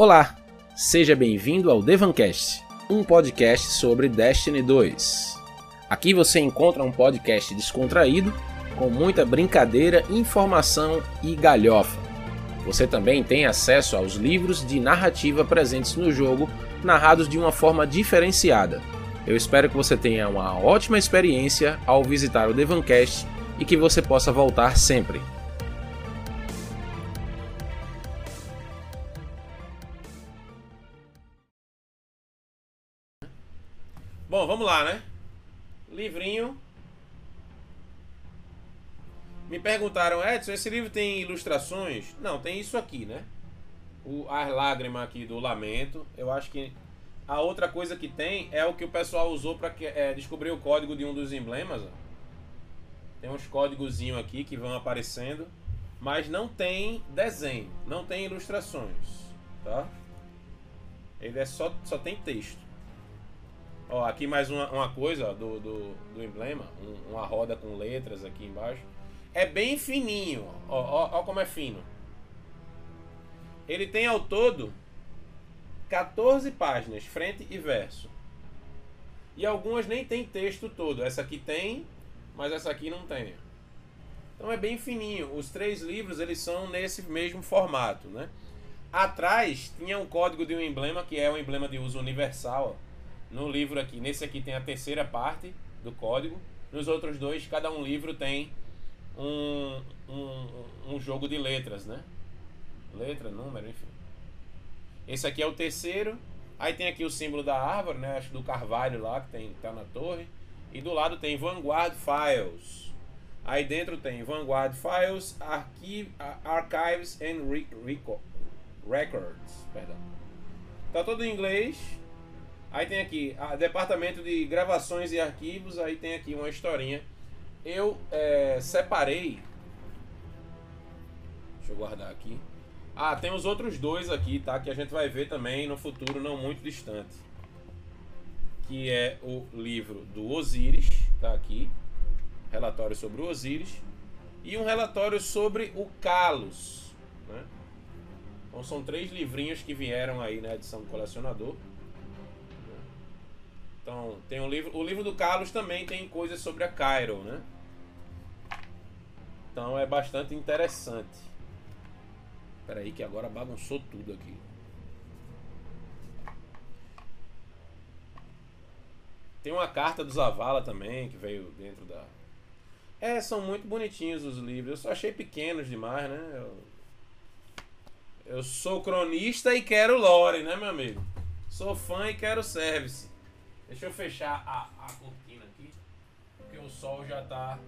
Olá, seja bem-vindo ao Devancast, um podcast sobre Destiny 2. Aqui você encontra um podcast descontraído, com muita brincadeira, informação e galhofa. Você também tem acesso aos livros de narrativa presentes no jogo, narrados de uma forma diferenciada. Eu espero que você tenha uma ótima experiência ao visitar o Devancast e que você possa voltar sempre. Lá, né? Livrinho. Me perguntaram, Edson, esse livro tem ilustrações? Não, tem isso aqui, né? O, as lágrimas aqui do lamento. Eu acho que a outra coisa que tem é o que o pessoal usou para é, descobrir o código de um dos emblemas. Ó. Tem uns códigozinhos aqui que vão aparecendo, mas não tem desenho, não tem ilustrações, tá? Ele é só, só tem texto. Ó, aqui mais uma, uma coisa ó, do, do, do emblema, um, uma roda com letras aqui embaixo. É bem fininho, ó, ó, ó como é fino. Ele tem ao todo 14 páginas, frente e verso. E algumas nem tem texto todo. Essa aqui tem, mas essa aqui não tem. Então é bem fininho. Os três livros eles são nesse mesmo formato, né? Atrás tinha um código de um emblema que é um emblema de uso universal. Ó no livro aqui, nesse aqui tem a terceira parte do código. Nos outros dois, cada um livro tem um, um, um jogo de letras, né? Letra, número, enfim. Esse aqui é o terceiro. Aí tem aqui o símbolo da árvore, né? Acho do carvalho lá, que tem, tá na torre. E do lado tem Vanguard Files. Aí dentro tem Vanguard Files, Archive, Archives and Records. Perdão. Tá todo em inglês. Aí tem aqui, a, departamento de gravações e arquivos, aí tem aqui uma historinha. Eu é, separei. Deixa eu guardar aqui. Ah, tem os outros dois aqui, tá? Que a gente vai ver também no futuro não muito distante. Que é o livro do Osiris, tá aqui. Relatório sobre o Osiris. E um relatório sobre o Kalos. Né? Então são três livrinhos que vieram aí na edição do colecionador. Então, tem um livro. O livro do Carlos também tem coisas sobre a Cairo, né? Então é bastante interessante. Espera aí que agora bagunçou tudo aqui. Tem uma carta do Zavala também que veio dentro da. É, são muito bonitinhos os livros. Eu só achei pequenos demais, né? Eu, eu sou cronista e quero lore, né, meu amigo? Sou fã e quero service. Deixa eu fechar a, a cortina aqui, porque o sol já está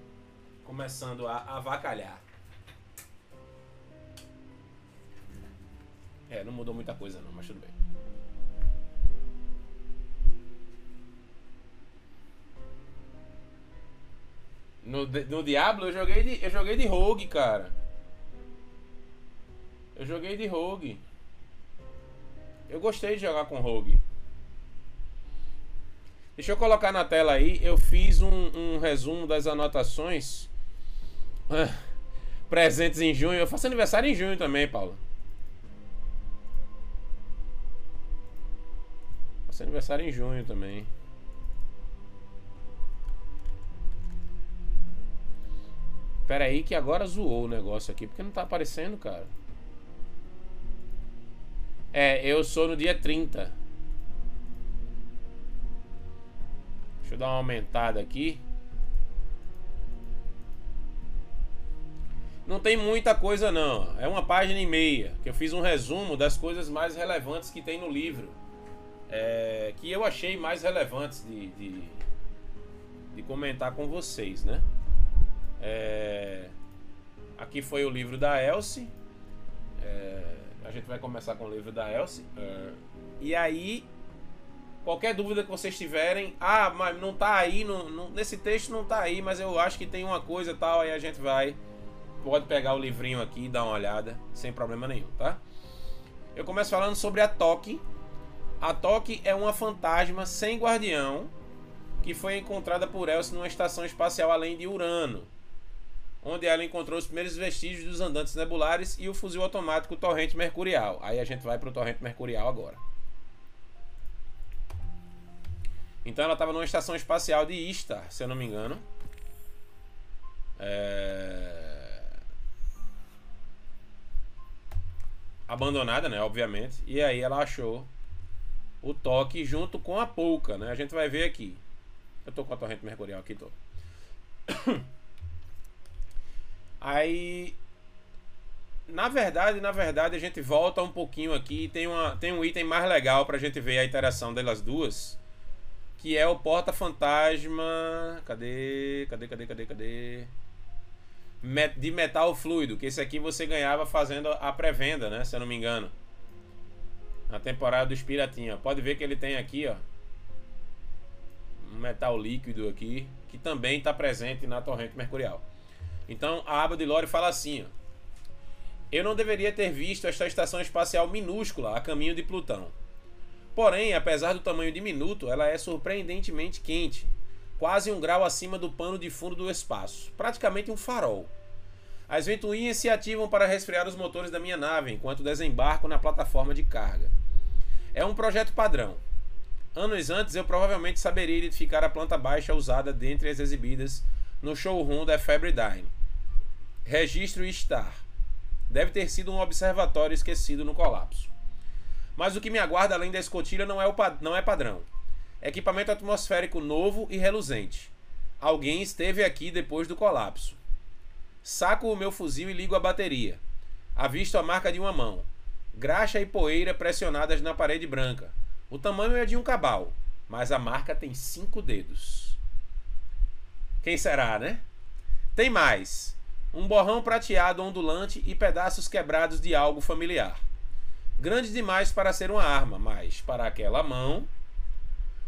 começando a avacalhar. É, não mudou muita coisa não, mas tudo bem. No, no Diablo eu joguei de, eu joguei de Rogue, cara. Eu joguei de Rogue. Eu gostei de jogar com Rogue. Deixa eu colocar na tela aí. Eu fiz um, um resumo das anotações. Ah, presentes em junho. Eu faço aniversário em junho também, Paulo. Faço aniversário em junho também. Pera aí que agora zoou o negócio aqui. Porque não tá aparecendo, cara. É, eu sou no dia 30. Deixa eu dar uma aumentada aqui. Não tem muita coisa não. É uma página e meia. Que eu fiz um resumo das coisas mais relevantes que tem no livro. É, que eu achei mais relevantes de, de, de comentar com vocês, né? É, aqui foi o livro da Elsie. É, a gente vai começar com o livro da Elsie. É, e aí Qualquer dúvida que vocês tiverem, ah, mas não tá aí, no, no, nesse texto não tá aí, mas eu acho que tem uma coisa tal, aí a gente vai, pode pegar o livrinho aqui e dar uma olhada, sem problema nenhum, tá? Eu começo falando sobre a Toque. A Toque é uma fantasma sem guardião que foi encontrada por Elsie numa estação espacial além de Urano. onde ela encontrou os primeiros vestígios dos andantes nebulares e o fuzil automático Torrente Mercurial. Aí a gente vai para o Torrente Mercurial agora. Então ela estava numa estação espacial de Istar, se eu não me engano. É... Abandonada, né? Obviamente. E aí ela achou o toque junto com a polca, né? A gente vai ver aqui. Eu tô com a torrente mercurial aqui, tô. Aí na verdade, na verdade, a gente volta um pouquinho aqui tem, uma, tem um item mais legal pra gente ver a interação delas duas. Que é o porta-fantasma. Cadê? Cadê, cadê, cadê, cadê? De metal fluido. Que esse aqui você ganhava fazendo a pré-venda, né? Se eu não me engano. Na temporada dos Piratinha. Pode ver que ele tem aqui, ó. Um metal líquido aqui. Que também está presente na torrente mercurial. Então a aba de lore fala assim, ó. Eu não deveria ter visto esta estação espacial minúscula a caminho de Plutão. Porém, apesar do tamanho diminuto, ela é surpreendentemente quente, quase um grau acima do pano de fundo do espaço, praticamente um farol. As ventoinhas se ativam para resfriar os motores da minha nave enquanto desembarco na plataforma de carga. É um projeto padrão. Anos antes eu provavelmente saberia identificar a planta baixa usada dentre as exibidas no showroom da Fabridyne. Registro Star. Deve ter sido um observatório esquecido no colapso. Mas o que me aguarda além da escotilha não é, o não é padrão. Equipamento atmosférico novo e reluzente. Alguém esteve aqui depois do colapso. Saco o meu fuzil e ligo a bateria. Avisto a marca de uma mão. Graxa e poeira pressionadas na parede branca. O tamanho é de um cabal, mas a marca tem cinco dedos. Quem será, né? Tem mais. Um borrão prateado ondulante e pedaços quebrados de algo familiar. Grande demais para ser uma arma, mas para aquela mão.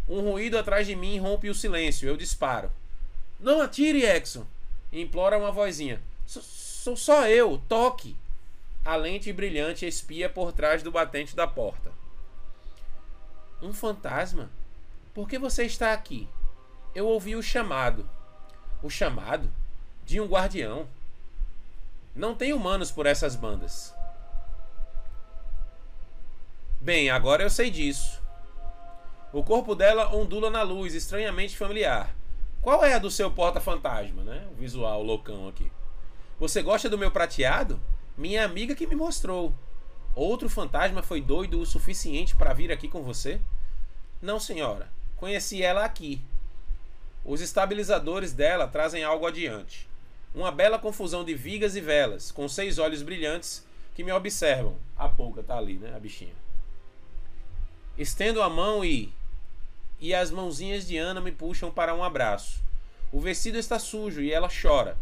Um ruído atrás de mim rompe o silêncio. Eu disparo. Não atire, Exxon! Implora uma vozinha. Sou só eu, toque! A lente brilhante espia por trás do batente da porta. Um fantasma? Por que você está aqui? Eu ouvi o chamado. O chamado? De um guardião. Não tem humanos por essas bandas. Bem, agora eu sei disso. O corpo dela ondula na luz, estranhamente familiar. Qual é a do seu porta-fantasma, né? O visual loucão aqui. Você gosta do meu prateado? Minha amiga que me mostrou. Outro fantasma foi doido o suficiente para vir aqui com você? Não, senhora. Conheci ela aqui. Os estabilizadores dela trazem algo adiante. Uma bela confusão de vigas e velas, com seis olhos brilhantes que me observam. A pouca tá ali, né? A bichinha. Estendo a mão e. E as mãozinhas de Ana me puxam para um abraço. O vestido está sujo e ela chora.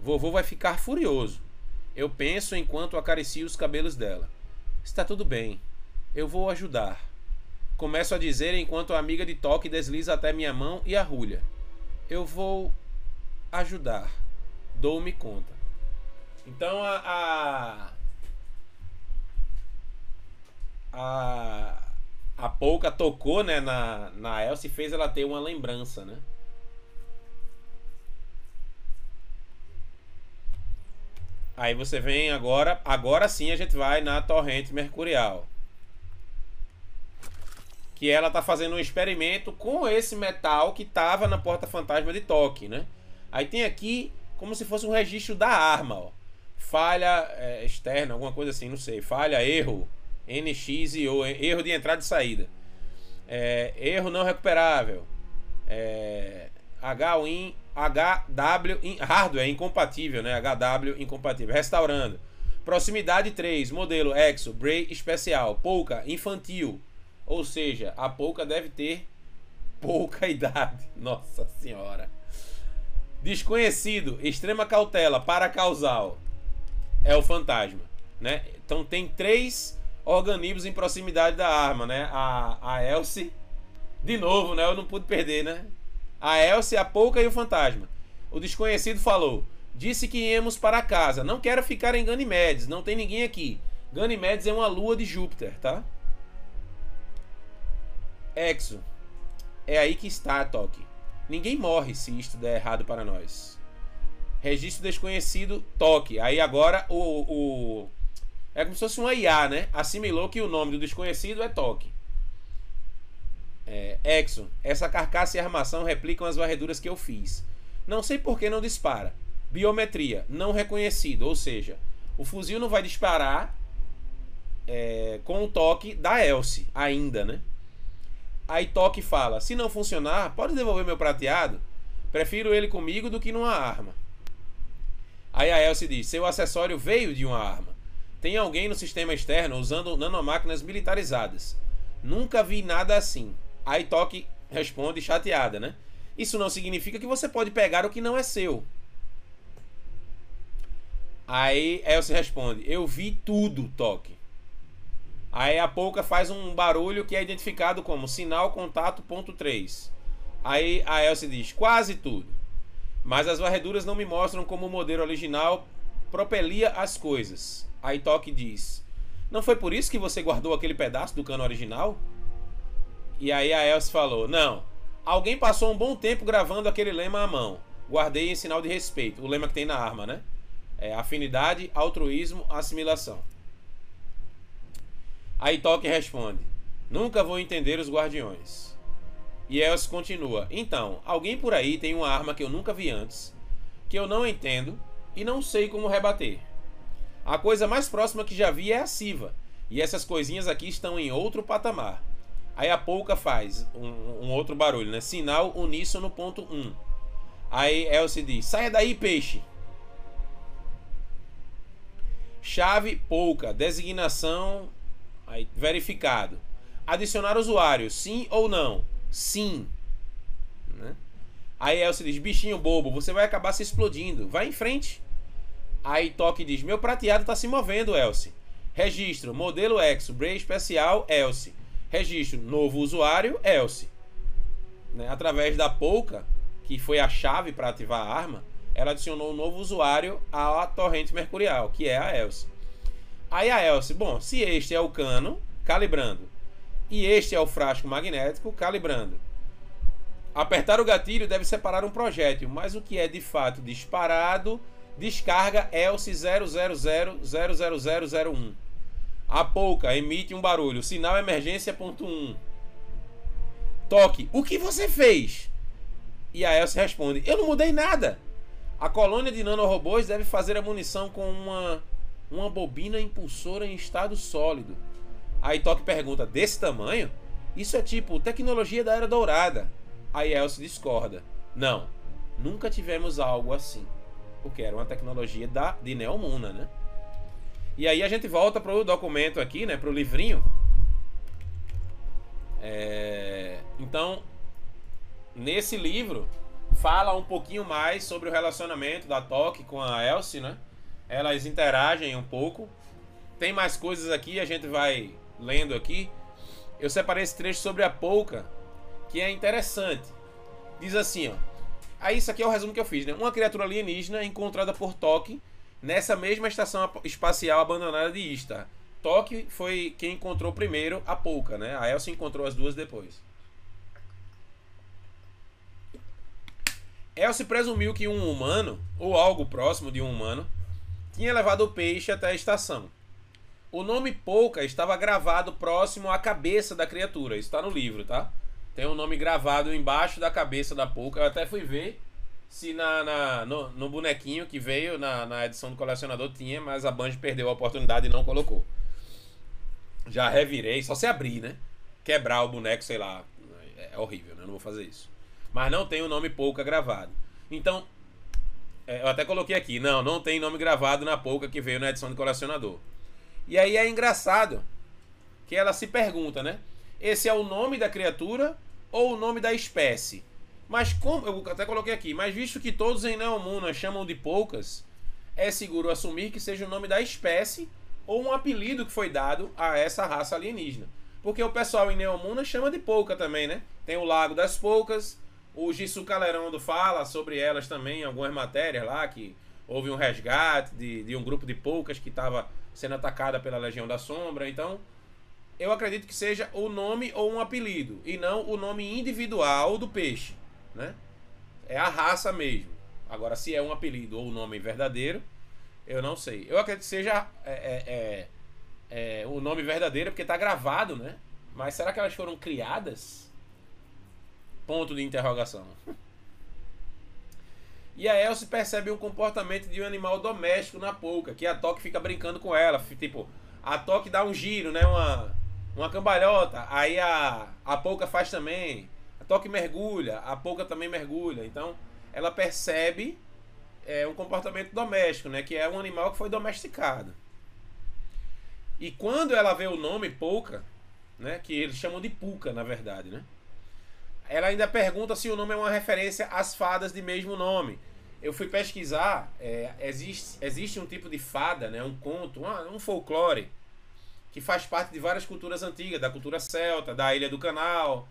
Vovô vai ficar furioso. Eu penso enquanto acaricio os cabelos dela. Está tudo bem. Eu vou ajudar. Começo a dizer enquanto a amiga de toque desliza até minha mão e arrulha. Eu vou ajudar. Dou-me conta. Então a. A, a, a Pouca tocou né, na, na Elsa e fez ela ter uma lembrança, né? Aí você vem agora, agora sim a gente vai na torrente mercurial. Que ela tá fazendo um experimento com esse metal que tava na porta fantasma de toque, né? Aí tem aqui como se fosse um registro da arma, ó. Falha é, externa, alguma coisa assim, não sei. Falha, erro, NX e O, erro de entrada e saída. É, erro não recuperável. É, HWIN HW in, hardware incompatível, né? HW incompatível. Restaurando. Proximidade 3, modelo Exo, Bray especial, pouca infantil. Ou seja, a pouca deve ter pouca idade. Nossa senhora. Desconhecido, extrema cautela, para causal. É o fantasma, né? Então tem três organismos em proximidade da arma, né? A, a Elsie, de novo, né? Eu não pude perder, né? A Elsie, a Pouca e o Fantasma. O desconhecido falou: Disse que íamos para casa. Não quero ficar em Ganymedes. Não tem ninguém aqui. Ganymedes é uma lua de Júpiter, tá? Exo. É aí que está, Toque. Ninguém morre se isto der errado para nós. Registro desconhecido, toque. Aí agora o, o. É como se fosse uma IA, né? Assimilou que o nome do desconhecido é toque. É, Exo, essa carcaça e armação replicam as varreduras que eu fiz. Não sei por que não dispara. Biometria, não reconhecido. Ou seja, o fuzil não vai disparar é, com o toque da Elsie, ainda, né? Aí toque fala: se não funcionar, pode devolver meu prateado? Prefiro ele comigo do que numa arma. Aí a Elsie diz: seu acessório veio de uma arma. Tem alguém no sistema externo usando nanomáquinas militarizadas. Nunca vi nada assim. Aí Toque responde chateada, né? Isso não significa que você pode pegar o que não é seu. Aí Elsie responde: Eu vi tudo, Toque. Aí a Pouca faz um barulho que é identificado como sinal contato ponto 3. Aí a Elsie diz: Quase tudo. Mas as varreduras não me mostram como o modelo original propelia as coisas. Aí Toque diz: Não foi por isso que você guardou aquele pedaço do cano original? E aí a Elsie falou: Não. Alguém passou um bom tempo gravando aquele lema à mão. Guardei em sinal de respeito. O lema que tem na arma, né? É afinidade, altruísmo, assimilação. Aí Toque responde: Nunca vou entender os guardiões. E Elcio continua: Então, alguém por aí tem uma arma que eu nunca vi antes, que eu não entendo e não sei como rebater. A coisa mais próxima que já vi é a Siva, e essas coisinhas aqui estão em outro patamar. Aí a Pouca faz um, um outro barulho, né? Sinal uníssono ponto 1. Um. Aí Elsie diz: Saia daí, peixe! Chave Pouca, designação aí, verificado. Adicionar usuário, sim ou não? Sim. Né? Aí Elcio diz: bichinho bobo, você vai acabar se explodindo. Vai em frente. Aí Toque diz: meu prateado está se movendo, Elcio. Registro: modelo Exo, Bray especial, Elcio. Registro: novo usuário, Elcio. Né? Através da Pouca, que foi a chave para ativar a arma, ela adicionou um novo usuário à torrente mercurial, que é a Elsie. Aí a Elsie, bom, se este é o cano, calibrando. E este é o frasco magnético calibrando. Apertar o gatilho deve separar um projétil, mas o que é de fato disparado, descarga ELSE 0000001. A pouca emite um barulho, sinal emergência ponto 1. Toque, o que você fez? E a Elsie responde, eu não mudei nada. A colônia de nanorobôs deve fazer a munição com uma, uma bobina impulsora em estado sólido. Aí Toque pergunta: desse tamanho? Isso é tipo tecnologia da Era Dourada. Aí Elsie discorda: não, nunca tivemos algo assim. Porque era uma tecnologia da, de Neomuna, né? E aí a gente volta para o documento aqui, né? O livrinho. É... Então, nesse livro, fala um pouquinho mais sobre o relacionamento da Toque com a Elsie, né? Elas interagem um pouco. Tem mais coisas aqui, a gente vai lendo aqui, eu separei esse trecho sobre a Pouca, que é interessante. Diz assim, ó. Aí isso aqui é o resumo que eu fiz, né? Uma criatura alienígena encontrada por Toque nessa mesma estação espacial abandonada de Istar. Toque foi quem encontrou primeiro a Pouca, né? A Elsa encontrou as duas depois. Elsa presumiu que um humano, ou algo próximo de um humano, tinha levado o peixe até a estação. O nome Pouca estava gravado próximo à cabeça da criatura. Isso está no livro, tá? Tem um nome gravado embaixo da cabeça da Pouca. Eu até fui ver se na, na no, no, bonequinho que veio na, na edição do colecionador tinha, mas a Band perdeu a oportunidade e não colocou. Já revirei, só se abrir, né? Quebrar o boneco, sei lá. É horrível, né? Eu não vou fazer isso. Mas não tem o nome Pouca gravado. Então, é, eu até coloquei aqui. Não, não tem nome gravado na Pouca que veio na edição do colecionador. E aí é engraçado que ela se pergunta, né? Esse é o nome da criatura ou o nome da espécie? Mas como. Eu até coloquei aqui, mas visto que todos em Neomuna chamam de poucas, é seguro assumir que seja o nome da espécie ou um apelido que foi dado a essa raça alienígena. Porque o pessoal em Neomuna chama de pouca também, né? Tem o Lago das Poucas, o Gissu Calerando fala sobre elas também em algumas matérias lá, que houve um resgate de, de um grupo de poucas que estava sendo atacada pela Legião da Sombra. Então, eu acredito que seja o nome ou um apelido, e não o nome individual do peixe, né? É a raça mesmo. Agora, se é um apelido ou um nome verdadeiro, eu não sei. Eu acredito que seja é, é, é, é o nome verdadeiro, porque está gravado, né? Mas será que elas foram criadas? Ponto de interrogação. E a Elsie percebe o comportamento de um animal doméstico na polca, que a Toque fica brincando com ela. Tipo, a Toque dá um giro, né? Uma, uma cambalhota. Aí a, a polca faz também. A Toque mergulha, a polca também mergulha. Então, ela percebe é, um comportamento doméstico, né? Que é um animal que foi domesticado. E quando ela vê o nome polca, né? Que eles chamam de puca, na verdade, né? Ela ainda pergunta se o nome é uma referência às fadas de mesmo nome. Eu fui pesquisar, é, existe, existe um tipo de fada, né, um conto, um folclore, que faz parte de várias culturas antigas, da cultura celta, da Ilha do Canal.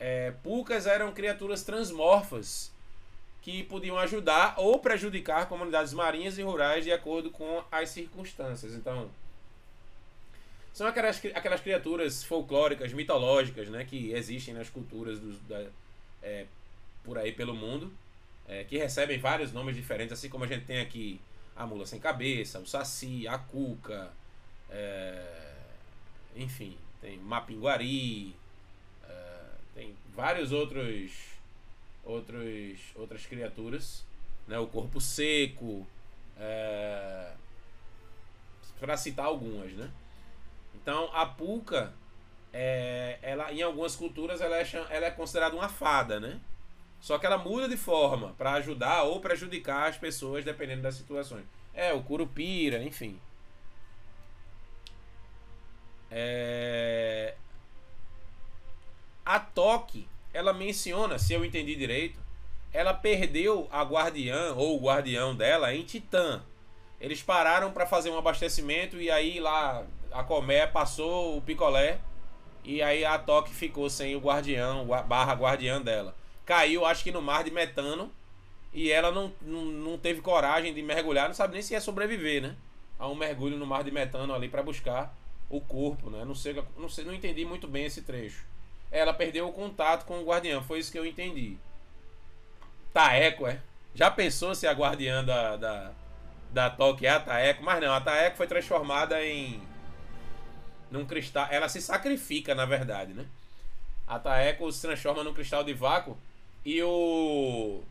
É, pucas eram criaturas transmorfas que podiam ajudar ou prejudicar comunidades marinhas e rurais de acordo com as circunstâncias. Então, são aquelas, aquelas criaturas folclóricas, mitológicas, né? Que existem nas culturas da, é, por aí pelo mundo. É, que recebem vários nomes diferentes, assim como a gente tem aqui a mula sem cabeça, o saci, a cuca, é, enfim, tem mapinguari, é, tem vários outros, outros outras criaturas, né? O corpo seco, é, para citar algumas, né? Então a pulca, é, ela, em algumas culturas, ela é, ela é considerada uma fada, né? Só que ela muda de forma para ajudar ou prejudicar as pessoas, dependendo das situações. É, o curupira, enfim. É... A Toque, ela menciona, se eu entendi direito, ela perdeu a guardiã ou o guardião dela em Titã. Eles pararam para fazer um abastecimento e aí lá a Comé passou o picolé e aí a Toque ficou sem o guardião, barra guardiã dela. Caiu, acho que no mar de metano e ela não, não, não teve coragem de mergulhar, não sabe nem se ia sobreviver, né? A um mergulho no mar de metano ali para buscar o corpo, né? Não sei, não sei, não entendi muito bem esse trecho. Ela perdeu o contato com o guardião, foi isso que eu entendi. Taeco, é? Já pensou se a guardiã da, da, da Toque é a Taeco? Mas não, a Taeco foi transformada em num cristal. Ela se sacrifica, na verdade, né? A Taeko se transforma num cristal de vácuo e o.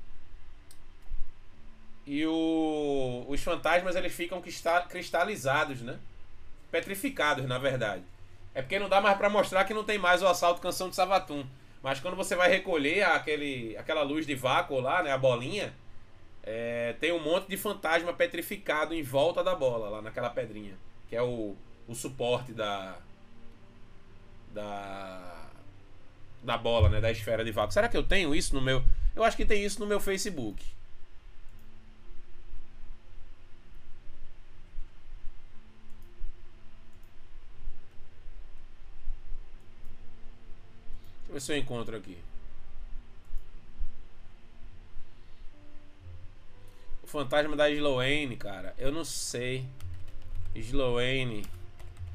E o, os fantasmas eles ficam cristalizados, né? Petrificados, na verdade. É porque não dá mais para mostrar que não tem mais o assalto canção de Savatum. Mas quando você vai recolher aquele, aquela luz de vácuo lá, né? A bolinha. É, tem um monte de fantasma petrificado em volta da bola, lá naquela pedrinha. Que é o, o suporte da da da bola, né, da esfera de vácuo. Será que eu tenho isso no meu? Eu acho que tem isso no meu Facebook. Ver se eu encontro aqui. O fantasma da Sloane, cara. Eu não sei. Sloane.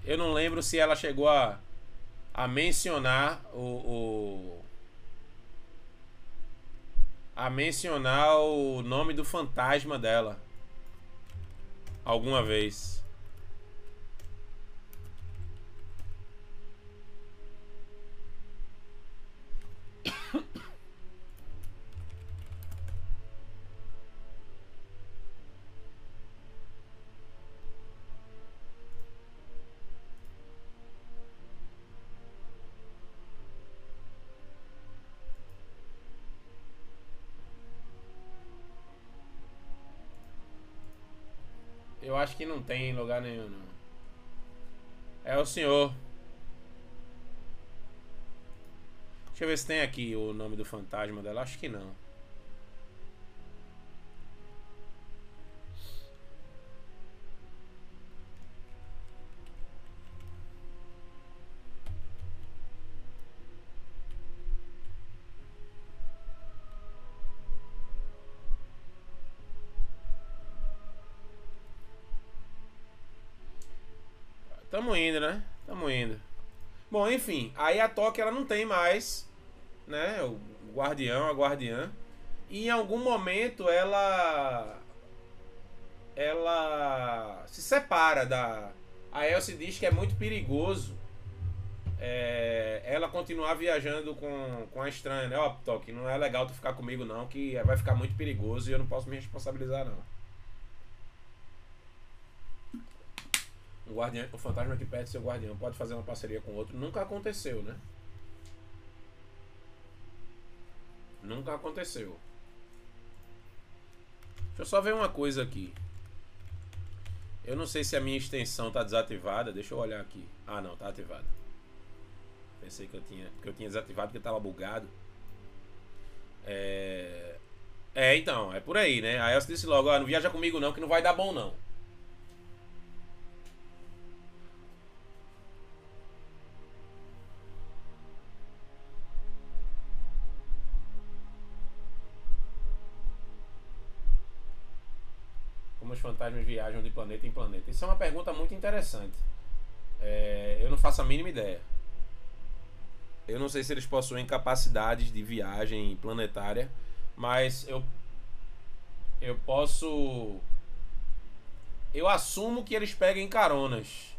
Eu não lembro se ela chegou a, a mencionar o, o a mencionar o nome do fantasma dela alguma vez. Acho que não tem em lugar nenhum, não. É o senhor. Deixa eu ver se tem aqui o nome do fantasma dela. Acho que não. Tamo indo, né? Tamo indo. Bom, enfim, aí a Toque ela não tem mais, né? O guardião, a guardiã. E em algum momento ela. Ela se separa da. A Elsie diz que é muito perigoso é, ela continuar viajando com, com a estranha, né? Ó, Toque, não é legal tu ficar comigo não, que vai ficar muito perigoso e eu não posso me responsabilizar não. O, guardião, o fantasma que pede seu guardião pode fazer uma parceria com outro. Nunca aconteceu, né? Nunca aconteceu. Deixa eu só ver uma coisa aqui. Eu não sei se a minha extensão está desativada. Deixa eu olhar aqui. Ah, não, está ativada. Pensei que eu tinha, que eu tinha desativado porque estava bugado. É... é, então, é por aí, né? Aí eu disse logo, ah, não viaja comigo não, que não vai dar bom não. Fantasmas viajam de planeta em planeta? Isso é uma pergunta muito interessante. É, eu não faço a mínima ideia. Eu não sei se eles possuem capacidades de viagem planetária, mas eu eu posso eu assumo que eles peguem caronas.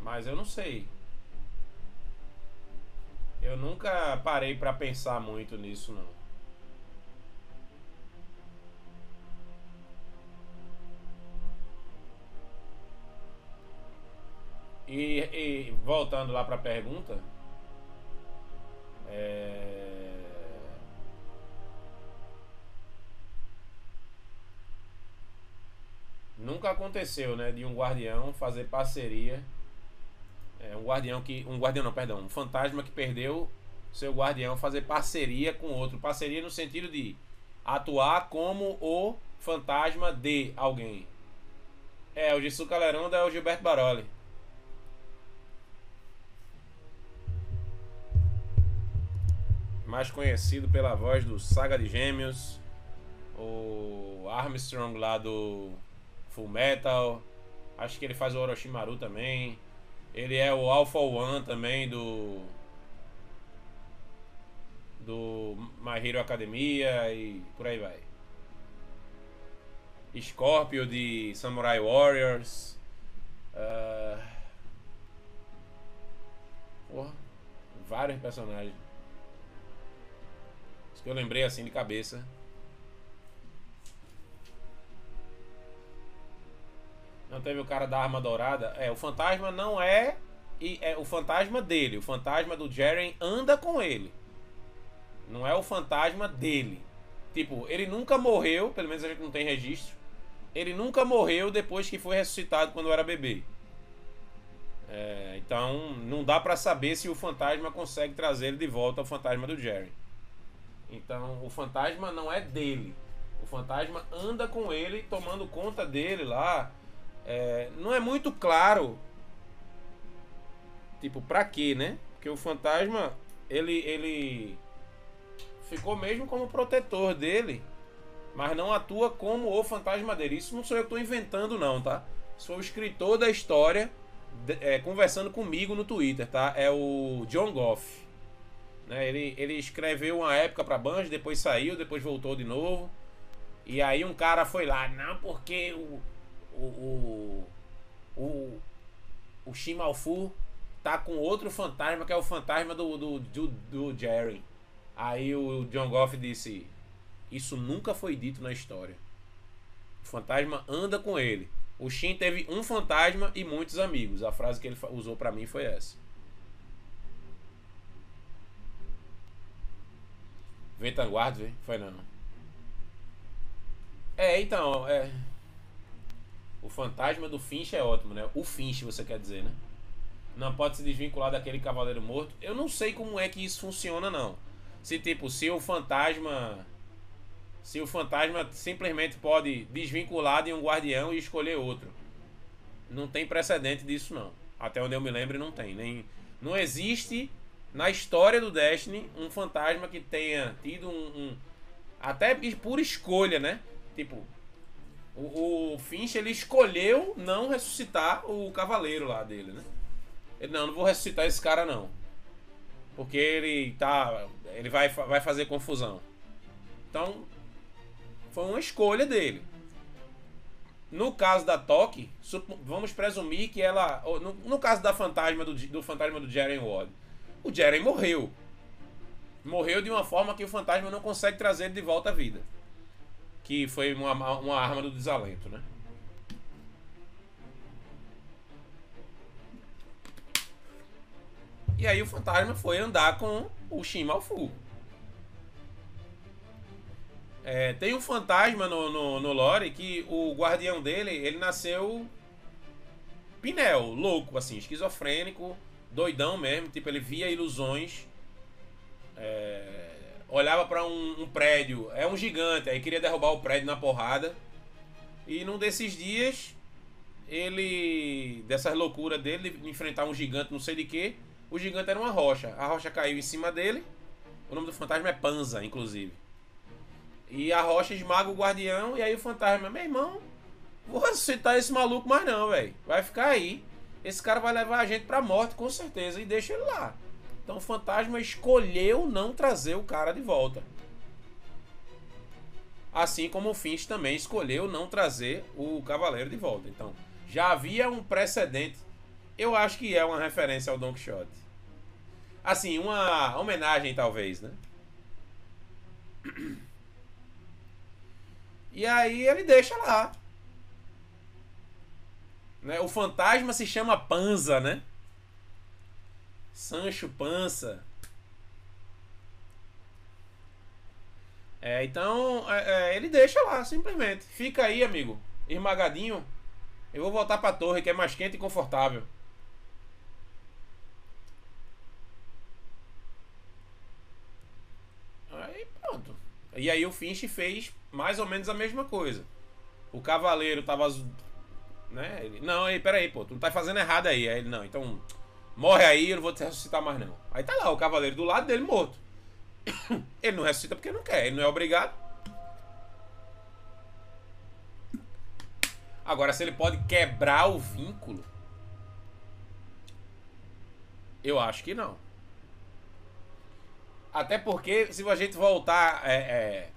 Mas eu não sei. Eu nunca parei para pensar muito nisso não. E, e voltando lá para a pergunta, é... nunca aconteceu, né, de um guardião fazer parceria, é, um guardião que, um guardião não, perdão, um fantasma que perdeu seu guardião fazer parceria com outro, parceria no sentido de atuar como o fantasma de alguém. É, o Gissu Caleronda é o Gilberto Baroli. Mais conhecido pela voz do Saga de Gêmeos, o Armstrong lá do Full Metal, acho que ele faz o Orochimaru também. Ele é o Alpha One também do do My Hero Academia e por aí vai. Scorpio de Samurai Warriors. Uh... Porra, vários personagens que eu lembrei assim de cabeça. Não teve o cara da arma dourada. É, o fantasma não é. E é o fantasma dele. O fantasma do Jaren anda com ele. Não é o fantasma dele. Tipo, ele nunca morreu, pelo menos a gente não tem registro. Ele nunca morreu depois que foi ressuscitado quando era bebê. É, então, não dá para saber se o fantasma consegue trazer ele de volta ao fantasma do Jerry. Então o fantasma não é dele. O fantasma anda com ele, tomando conta dele lá. É, não é muito claro. Tipo, pra quê, né? Porque o fantasma, ele, ele ficou mesmo como protetor dele. Mas não atua como o fantasma dele. Isso não sou eu que estou inventando, não, tá? Sou o escritor da história é, conversando comigo no Twitter, tá? É o John Goff. Né? Ele, ele escreveu uma época para Banjo, depois saiu, depois voltou de novo. E aí um cara foi lá, não, porque o. O. O. O, o Shimalfu tá com outro fantasma, que é o fantasma do, do, do, do Jerry. Aí o John Goff disse: Isso nunca foi dito na história. O fantasma anda com ele. O Shin teve um fantasma e muitos amigos. A frase que ele usou para mim foi essa. Vanguard, foi não. É, então, é. O fantasma do Finch é ótimo, né? O Finch, você quer dizer, né? Não pode se desvincular daquele cavaleiro morto. Eu não sei como é que isso funciona, não. Se, tipo, se o fantasma. Se o fantasma simplesmente pode desvincular de um guardião e escolher outro. Não tem precedente disso, não. Até onde eu me lembro, não tem. Nem, não existe na história do Destiny um fantasma que tenha tido um, um até por escolha, né? Tipo, o, o Finch ele escolheu não ressuscitar o cavaleiro lá dele, né? Ele não, não vou ressuscitar esse cara não. Porque ele tá. Ele vai, vai fazer confusão. Então, foi uma escolha dele. No caso da Toque, vamos presumir que ela. No, no caso da fantasma do, do fantasma do Jaren Ward, o Jaren morreu. Morreu de uma forma que o fantasma não consegue trazer ele de volta à vida. Que foi uma, uma arma do desalento, né? E aí o fantasma foi andar com o Shin Malfu. É, tem um fantasma no, no, no lore que o guardião dele, ele nasceu Pinel, louco, assim, esquizofrênico, doidão mesmo, tipo, ele via ilusões, é, olhava para um, um, prédio, é um gigante, aí queria derrubar o prédio na porrada, e num desses dias, ele, dessas loucuras dele, de enfrentar um gigante não sei de que, o gigante era uma rocha. A rocha caiu em cima dele. O nome do fantasma é Panza, inclusive. E a rocha esmaga o guardião. E aí o fantasma, meu irmão, vou ressuscitar esse maluco mais não, velho. Vai ficar aí. Esse cara vai levar a gente pra morte, com certeza. E deixa ele lá. Então o fantasma escolheu não trazer o cara de volta. Assim como o Finch também escolheu não trazer o cavaleiro de volta. Então, já havia um precedente eu acho que é uma referência ao Don Quixote. Assim, uma homenagem, talvez, né? E aí ele deixa lá. Né? O fantasma se chama Panza, né? Sancho Pança. É, então, é, é, ele deixa lá, simplesmente. Fica aí, amigo. Esmagadinho. Eu vou voltar pra torre, que é mais quente e confortável. E aí o Finch fez mais ou menos a mesma coisa. O cavaleiro tava. Né? Ele, não, aí, peraí, pô, tu não tá fazendo errado aí. Aí ele, não, então morre aí, eu não vou te ressuscitar mais não. Aí tá lá o cavaleiro do lado dele morto. Ele não ressuscita porque não quer, ele não é obrigado. Agora, se ele pode quebrar o vínculo, eu acho que não. Até porque, se a gente voltar é, é,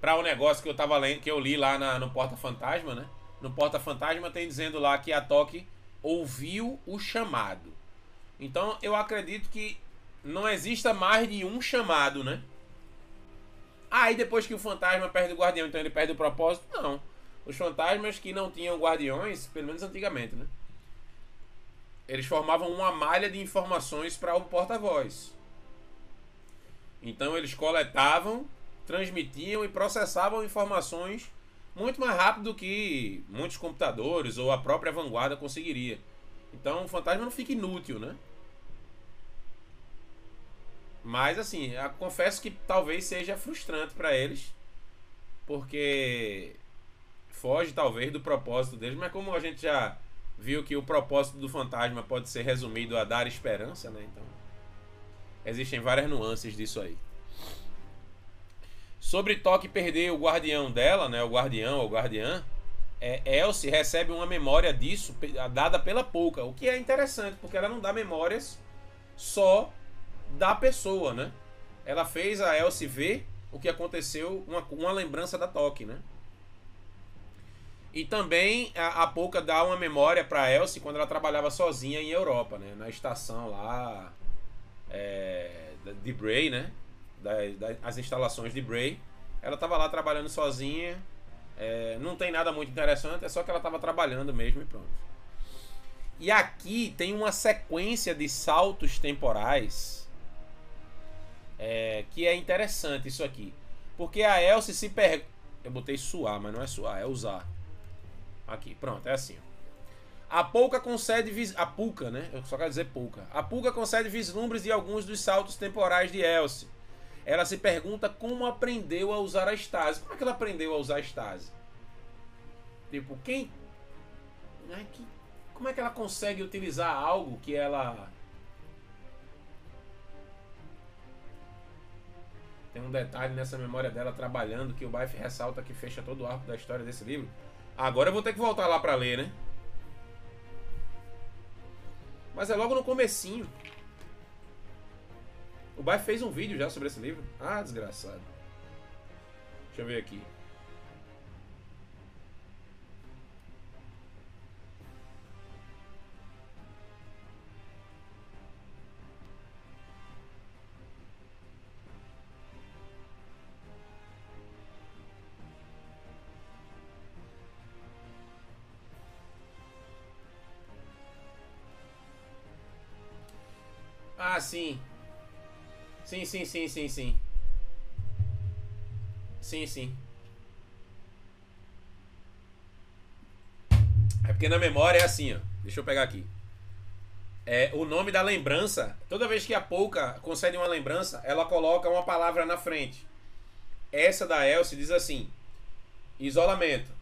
para o um negócio que eu tava lendo, que eu li lá na, no Porta Fantasma, né? No Porta Fantasma tem dizendo lá que a Toque ouviu o chamado. Então eu acredito que não exista mais de um chamado, né? Aí ah, depois que o fantasma perde o guardião, então ele perde o propósito? Não. Os fantasmas que não tinham guardiões, pelo menos antigamente, né? Eles formavam uma malha de informações para o porta-voz. Então eles coletavam, transmitiam e processavam informações muito mais rápido do que muitos computadores ou a própria vanguarda conseguiria. Então o fantasma não fica inútil, né? Mas assim, confesso que talvez seja frustrante para eles, porque foge talvez do propósito deles, mas como a gente já viu que o propósito do fantasma pode ser resumido a dar esperança, né? Então Existem várias nuances disso aí. Sobre Toque perder o guardião dela, né? O guardião ou guardiã. É, Elsie recebe uma memória disso dada pela Pouca, o que é interessante, porque ela não dá memórias só da pessoa, né? Ela fez a Elsie ver o que aconteceu, uma, uma lembrança da Toque, né? E também a, a Pouca dá uma memória para Elsie quando ela trabalhava sozinha em Europa, né? Na estação lá é, de Bray, né? Das, das instalações de Bray. Ela estava lá trabalhando sozinha. É, não tem nada muito interessante, é só que ela estava trabalhando mesmo e pronto. E aqui tem uma sequência de saltos temporais é, que é interessante isso aqui. Porque a Elsie se pergunta. Eu botei suar, mas não é suar, é usar. Aqui, pronto, é assim. A Pouca concede vis... a Puca, né? Eu só quero dizer Pouca. A Puca concede vislumbres de alguns dos saltos temporais de Elsie. Ela se pergunta como aprendeu a usar a estase. Como é que ela aprendeu a usar a estase? Tipo, quem né, como é que ela consegue utilizar algo que ela Tem um detalhe nessa memória dela trabalhando que o Baif ressalta que fecha todo o arco da história desse livro. Agora eu vou ter que voltar lá para ler, né? Mas é logo no comecinho. O Bai fez um vídeo já sobre esse livro. Ah, desgraçado. Deixa eu ver aqui. Ah, sim. Sim, sim, sim, sim, sim. Sim, sim. É porque na memória é assim, ó. Deixa eu pegar aqui. É, o nome da lembrança, toda vez que a Pouca concede uma lembrança, ela coloca uma palavra na frente. Essa da Elsie diz assim: isolamento.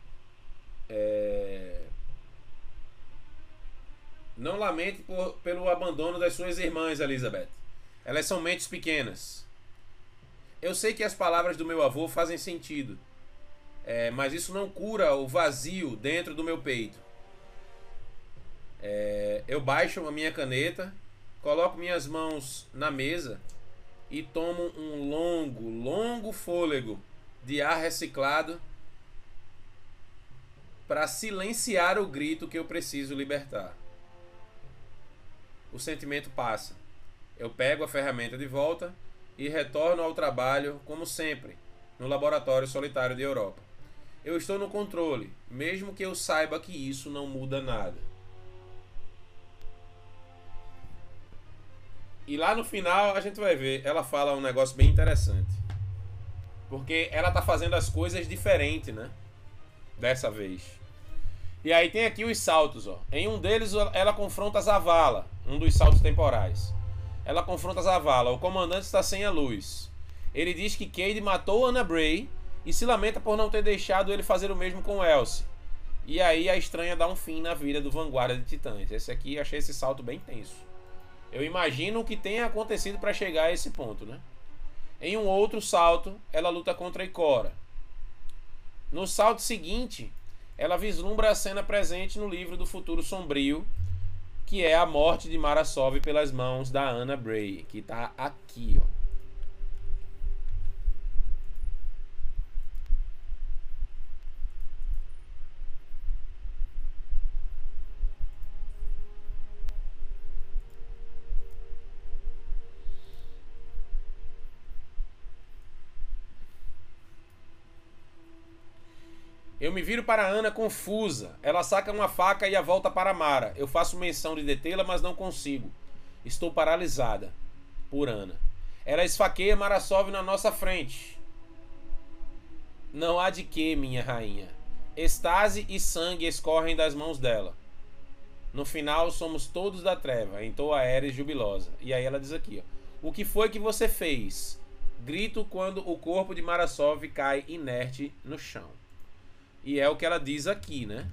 É... Não lamente por, pelo abandono das suas irmãs, Elizabeth. Elas são mentes pequenas. Eu sei que as palavras do meu avô fazem sentido, é, mas isso não cura o vazio dentro do meu peito. É, eu baixo a minha caneta, coloco minhas mãos na mesa e tomo um longo, longo fôlego de ar reciclado para silenciar o grito que eu preciso libertar o sentimento passa. Eu pego a ferramenta de volta e retorno ao trabalho, como sempre, no laboratório solitário de Europa. Eu estou no controle, mesmo que eu saiba que isso não muda nada. E lá no final a gente vai ver, ela fala um negócio bem interessante. Porque ela tá fazendo as coisas diferente, né? Dessa vez. E aí tem aqui os saltos, ó. Em um deles ela confronta Zavala, um dos saltos temporais. Ela confronta Zavala, o comandante está sem a luz. Ele diz que Cade matou Anna Bray e se lamenta por não ter deixado ele fazer o mesmo com Elsie. E aí a estranha dá um fim na vida do Vanguarda de Titãs. Esse aqui, achei esse salto bem tenso. Eu imagino o que tenha acontecido para chegar a esse ponto, né? Em um outro salto, ela luta contra Ikora. No salto seguinte, ela vislumbra a cena presente no livro do Futuro Sombrio, que é a morte de Marasov pelas mãos da Anna Bray, que está aqui, ó. Eu me viro para Ana confusa. Ela saca uma faca e a volta para Mara. Eu faço menção de detê-la, mas não consigo. Estou paralisada. Por Ana. Ela esfaqueia Marasov na nossa frente. Não há de que, minha rainha. Estase e sangue escorrem das mãos dela. No final, somos todos da treva, entoa Ares jubilosa. E aí ela diz aqui, ó, O que foi que você fez? Grito quando o corpo de Marasov cai inerte no chão. E é o que ela diz aqui, né?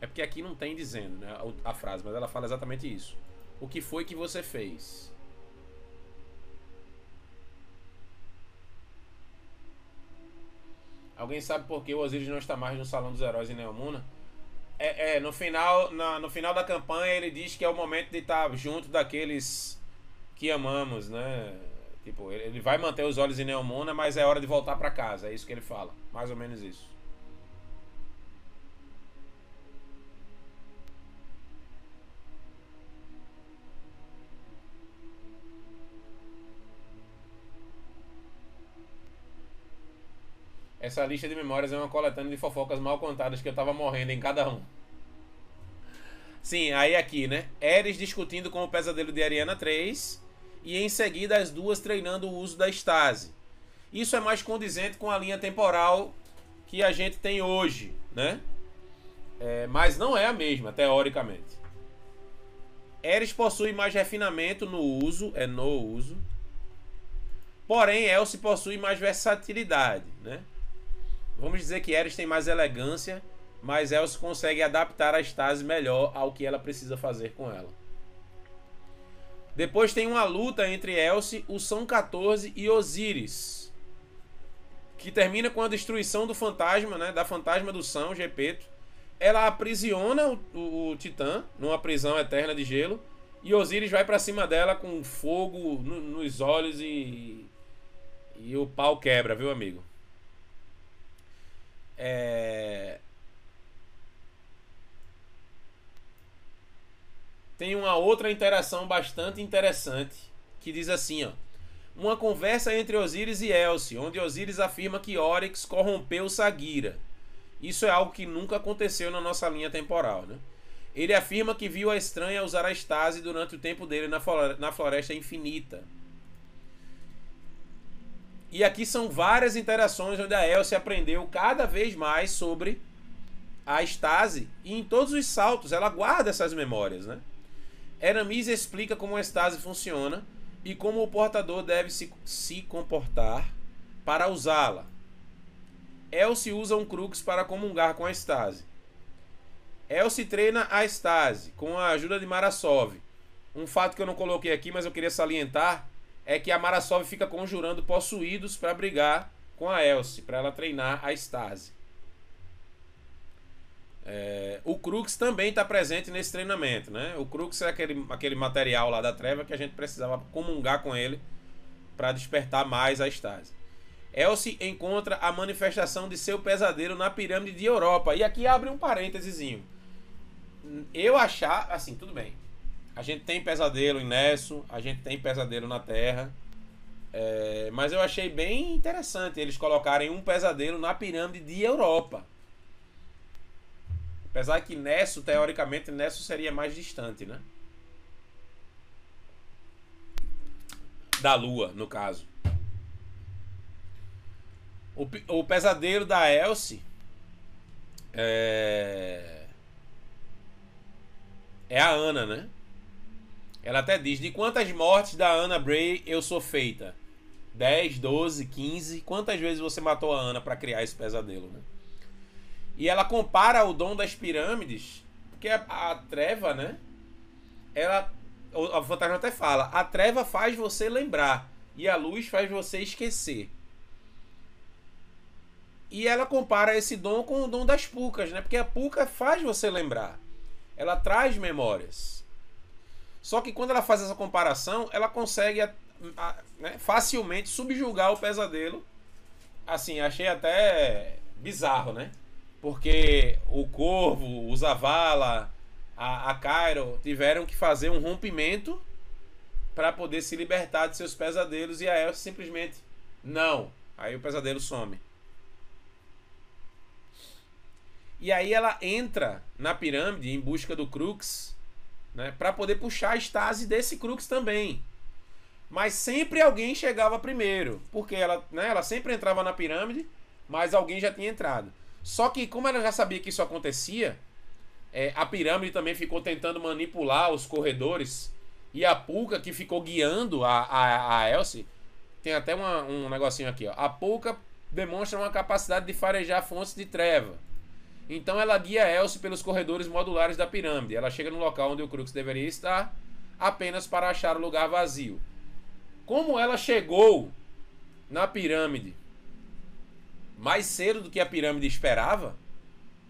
É porque aqui não tem dizendo né, a, frase, mas ela fala exatamente isso. O que foi que você fez? Alguém sabe por que o Osiris não está mais no Salão dos Heróis em Neomuna? É, é no, final, na, no final da campanha ele diz que é o momento de estar junto daqueles que amamos, né? Tipo, ele vai manter os olhos em Neomuna, mas é hora de voltar para casa. É isso que ele fala. Mais ou menos isso. Essa lista de memórias é uma coletânea de fofocas mal contadas que eu tava morrendo em cada um. Sim, aí aqui, né? Eres discutindo com o pesadelo de Ariana 3 e em seguida as duas treinando o uso da estase. Isso é mais condizente com a linha temporal que a gente tem hoje, né? É, mas não é a mesma, teoricamente. Eres possui mais refinamento no uso, é no uso. Porém, Elsie possui mais versatilidade, né? Vamos dizer que Eris tem mais elegância, mas Elsa consegue adaptar a Stasi melhor ao que ela precisa fazer com ela. Depois tem uma luta entre Elsie, o São 14 e Osiris. Que termina com a destruição do fantasma, né? Da fantasma do São, Gepeto. Ela aprisiona o, o, o Titã numa prisão eterna de gelo E Osíris vai para cima dela com fogo no, nos olhos e. E o pau quebra, viu, amigo? É. Tem uma outra interação bastante interessante que diz assim, ó. Uma conversa entre Osíris e Elsie, onde Osíris afirma que Oryx corrompeu Sagira. Isso é algo que nunca aconteceu na nossa linha temporal, né? Ele afirma que viu a estranha usar a estase durante o tempo dele na floresta infinita. E aqui são várias interações onde a Elsie aprendeu cada vez mais sobre a estase e em todos os saltos ela guarda essas memórias, né? Eramis explica como a estase funciona e como o portador deve se, se comportar para usá-la. Elsie usa um crux para comungar com a estase. Elsie treina a Stasi com a ajuda de Marasov. Um fato que eu não coloquei aqui, mas eu queria salientar, é que a Marasov fica conjurando possuídos para brigar com a Elsie, para ela treinar a Stasi. É, o Crux também está presente nesse treinamento, né? O Crux é aquele, aquele material lá da treva que a gente precisava comungar com ele para despertar mais a Stasi. Elsie encontra a manifestação de seu pesadelo na pirâmide de Europa. E aqui abre um parênteses eu achar, assim, tudo bem. A gente tem pesadelo em Nesso, a gente tem pesadelo na Terra. É, mas eu achei bem interessante eles colocarem um pesadelo na pirâmide de Europa. Apesar que Nesso, teoricamente, Nesso seria mais distante, né? Da Lua, no caso. O, o pesadelo da Elsie é é a Ana, né? Ela até diz: de quantas mortes da Ana Bray eu sou feita? 10, 12, 15. Quantas vezes você matou a Ana para criar esse pesadelo, né? E ela compara o dom das pirâmides, porque a, a treva, né? Ela. O, o fantasma até fala: a treva faz você lembrar e a luz faz você esquecer. E ela compara esse dom com o dom das pucas, né? Porque a puca faz você lembrar ela traz memórias. Só que quando ela faz essa comparação, ela consegue a, a, né, facilmente subjugar o pesadelo. Assim, achei até bizarro, né? Porque o Corvo, o Zavala, a, a Cairo tiveram que fazer um rompimento para poder se libertar de seus pesadelos e a Elsa simplesmente não. Aí o pesadelo some. E aí ela entra na pirâmide em busca do Crux, né, para poder puxar a estase desse Crux também. Mas sempre alguém chegava primeiro, porque ela, né, ela sempre entrava na pirâmide, mas alguém já tinha entrado. Só que como ela já sabia que isso acontecia, é, a pirâmide também ficou tentando manipular os corredores e a Pulca que ficou guiando a, a, a Elsie, tem até uma, um negocinho aqui, ó. A Pulca demonstra uma capacidade de farejar fontes de treva. Então ela guia Elsie pelos corredores modulares da pirâmide. Ela chega no local onde o Crux deveria estar, apenas para achar o lugar vazio. Como ela chegou na pirâmide mais cedo do que a pirâmide esperava,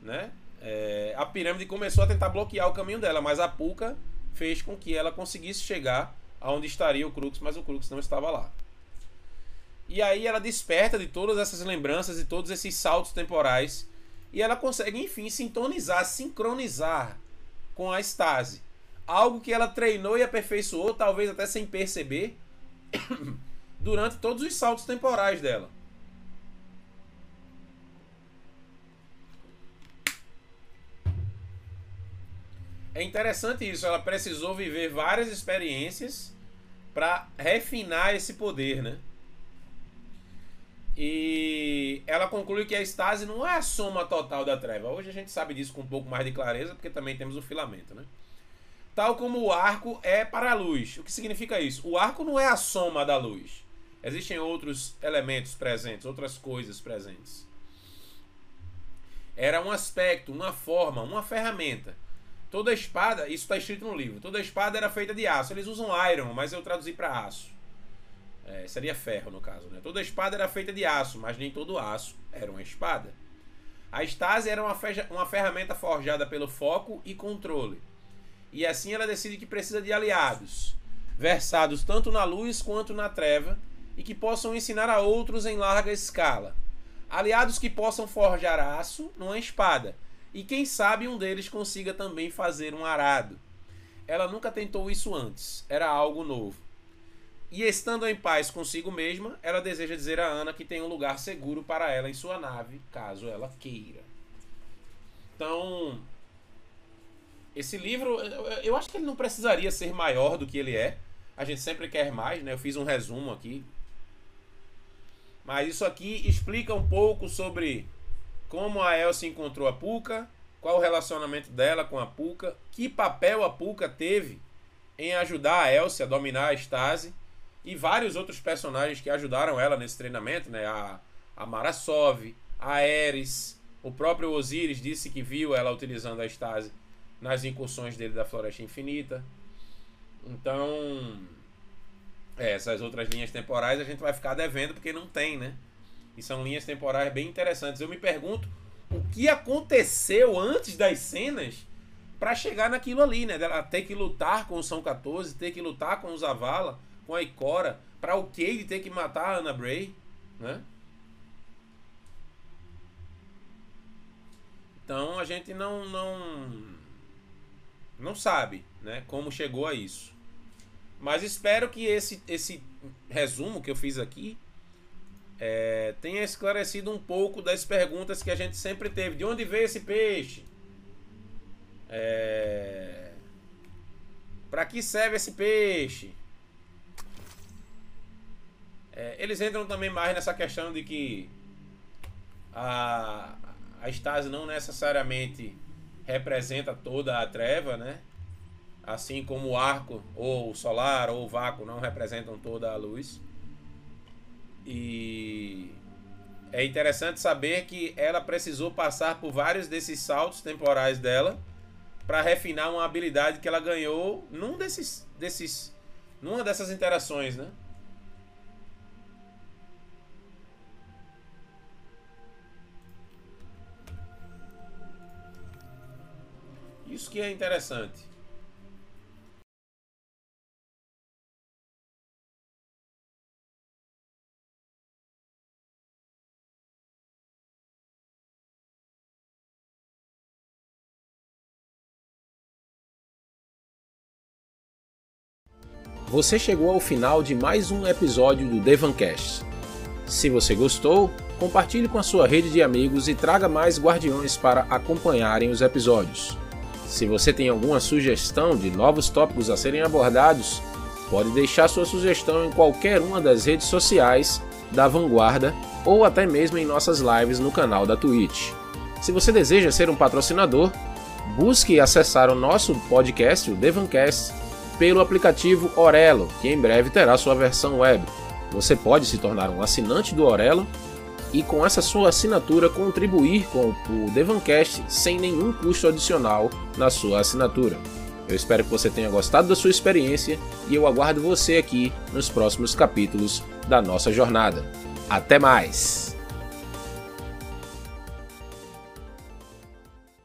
né? É, a pirâmide começou a tentar bloquear o caminho dela, mas a Puka fez com que ela conseguisse chegar aonde estaria o Crux, mas o Crux não estava lá. E aí ela desperta de todas essas lembranças e todos esses saltos temporais e ela consegue, enfim, sintonizar, sincronizar com a Stasi. Algo que ela treinou e aperfeiçoou, talvez até sem perceber, durante todos os saltos temporais dela. É interessante isso, ela precisou viver várias experiências para refinar esse poder, né? E ela conclui que a estase não é a soma total da treva. Hoje a gente sabe disso com um pouco mais de clareza, porque também temos o filamento, né? Tal como o arco é para a luz. O que significa isso? O arco não é a soma da luz. Existem outros elementos presentes, outras coisas presentes. Era um aspecto, uma forma, uma ferramenta. Toda espada, isso está escrito no livro, toda espada era feita de aço. Eles usam iron, mas eu traduzi para aço. É, seria ferro, no caso. Né? Toda espada era feita de aço, mas nem todo aço era uma espada. A estase era uma, uma ferramenta forjada pelo foco e controle. E assim ela decide que precisa de aliados, versados tanto na luz quanto na treva, e que possam ensinar a outros em larga escala. Aliados que possam forjar aço numa espada, e quem sabe um deles consiga também fazer um arado. Ela nunca tentou isso antes, era algo novo. E estando em paz consigo mesma, ela deseja dizer a Ana que tem um lugar seguro para ela em sua nave, caso ela queira. Então, esse livro, eu acho que ele não precisaria ser maior do que ele é. A gente sempre quer mais, né? Eu fiz um resumo aqui. Mas isso aqui explica um pouco sobre como a Elsa encontrou a Puka, qual o relacionamento dela com a Puka, que papel a Puka teve em ajudar a Elsa a dominar a Stasi e vários outros personagens que ajudaram ela nesse treinamento, né? A, a Marasov, a Ares, o próprio Osiris disse que viu ela utilizando a Stasi nas incursões dele da Floresta Infinita. Então, é, essas outras linhas temporais a gente vai ficar devendo porque não tem, né? E são linhas temporais bem interessantes. Eu me pergunto o que aconteceu antes das cenas para chegar naquilo ali, né? Dela ter que lutar com o São 14, ter que lutar com o Zavala com a Ikora, para o Cade ter que matar a Anna Bray, né? Então a gente não não não sabe, né, como chegou a isso. Mas espero que esse esse resumo que eu fiz aqui é, tenha esclarecido um pouco das perguntas que a gente sempre teve. De onde veio esse peixe? É, para que serve esse peixe? É, eles entram também mais nessa questão de que a, a Stasi não necessariamente representa toda a treva, né? Assim como o arco, ou o solar, ou o vácuo não representam toda a luz. E é interessante saber que ela precisou passar por vários desses saltos temporais dela para refinar uma habilidade que ela ganhou num desses, desses numa dessas interações, né? Isso que é interessante. Você chegou ao final de mais um episódio do Devancast. Se você gostou, compartilhe com a sua rede de amigos e traga mais guardiões para acompanharem os episódios. Se você tem alguma sugestão de novos tópicos a serem abordados, pode deixar sua sugestão em qualquer uma das redes sociais da Vanguarda ou até mesmo em nossas lives no canal da Twitch. Se você deseja ser um patrocinador, busque acessar o nosso podcast, o Devancast, pelo aplicativo Orelo, que em breve terá sua versão web. Você pode se tornar um assinante do Orelo e com essa sua assinatura contribuir com o Devancast sem nenhum custo adicional na sua assinatura. Eu espero que você tenha gostado da sua experiência e eu aguardo você aqui nos próximos capítulos da nossa jornada. Até mais!